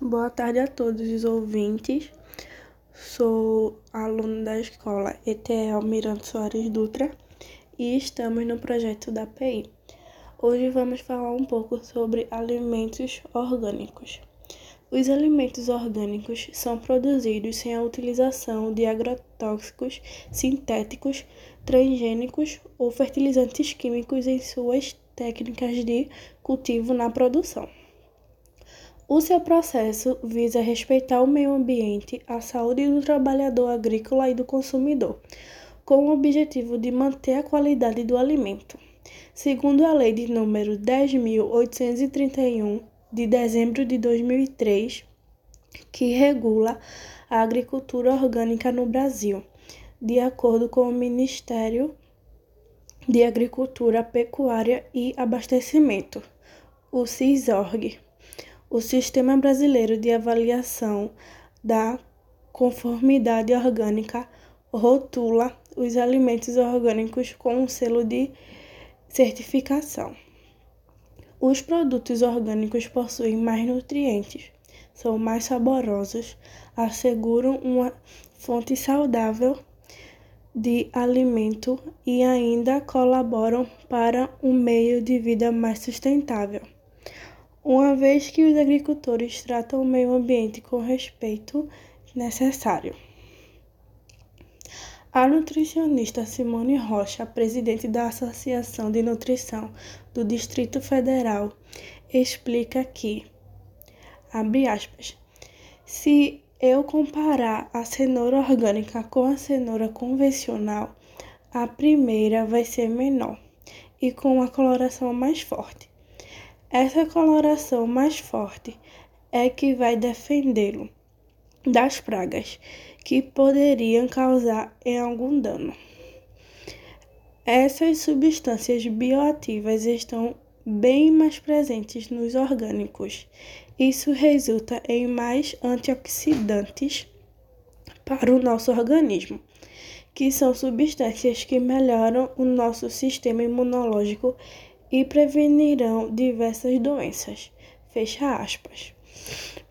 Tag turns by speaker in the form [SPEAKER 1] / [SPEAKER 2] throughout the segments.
[SPEAKER 1] Boa tarde a todos os ouvintes. Sou aluno da escola ETL Miranda Soares Dutra e estamos no projeto da PI. Hoje vamos falar um pouco sobre alimentos orgânicos. Os alimentos orgânicos são produzidos sem a utilização de agrotóxicos sintéticos, transgênicos ou fertilizantes químicos em suas técnicas de cultivo na produção. O seu processo visa respeitar o meio ambiente, a saúde do trabalhador agrícola e do consumidor, com o objetivo de manter a qualidade do alimento. Segundo a Lei de número 10.831, de dezembro de 2003, que regula a agricultura orgânica no Brasil, de acordo com o Ministério de Agricultura, Pecuária e Abastecimento, o CISORG o Sistema Brasileiro de Avaliação da Conformidade Orgânica rotula os alimentos orgânicos com um selo de certificação. Os produtos orgânicos possuem mais nutrientes, são mais saborosos, asseguram uma fonte saudável de alimento e ainda colaboram para um meio de vida mais sustentável uma vez que os agricultores tratam o meio ambiente com respeito necessário. A nutricionista Simone Rocha, presidente da Associação de Nutrição do Distrito Federal, explica que, abre aspas, se eu comparar a cenoura orgânica com a cenoura convencional, a primeira vai ser menor e com uma coloração mais forte. Essa coloração mais forte é que vai defendê-lo das pragas que poderiam causar em algum dano. Essas substâncias bioativas estão bem mais presentes nos orgânicos. Isso resulta em mais antioxidantes para o nosso organismo, que são substâncias que melhoram o nosso sistema imunológico e prevenirão diversas doenças. Fecha aspas.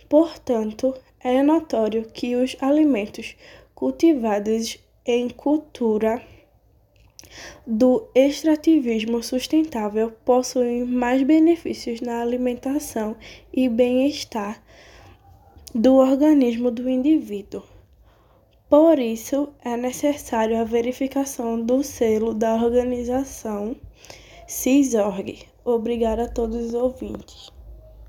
[SPEAKER 1] Portanto, é notório que os alimentos cultivados em cultura do extrativismo sustentável possuem mais benefícios na alimentação e bem-estar do organismo do indivíduo. Por isso, é necessário a verificação do selo da organização CISORG. Obrigada a todos os ouvintes.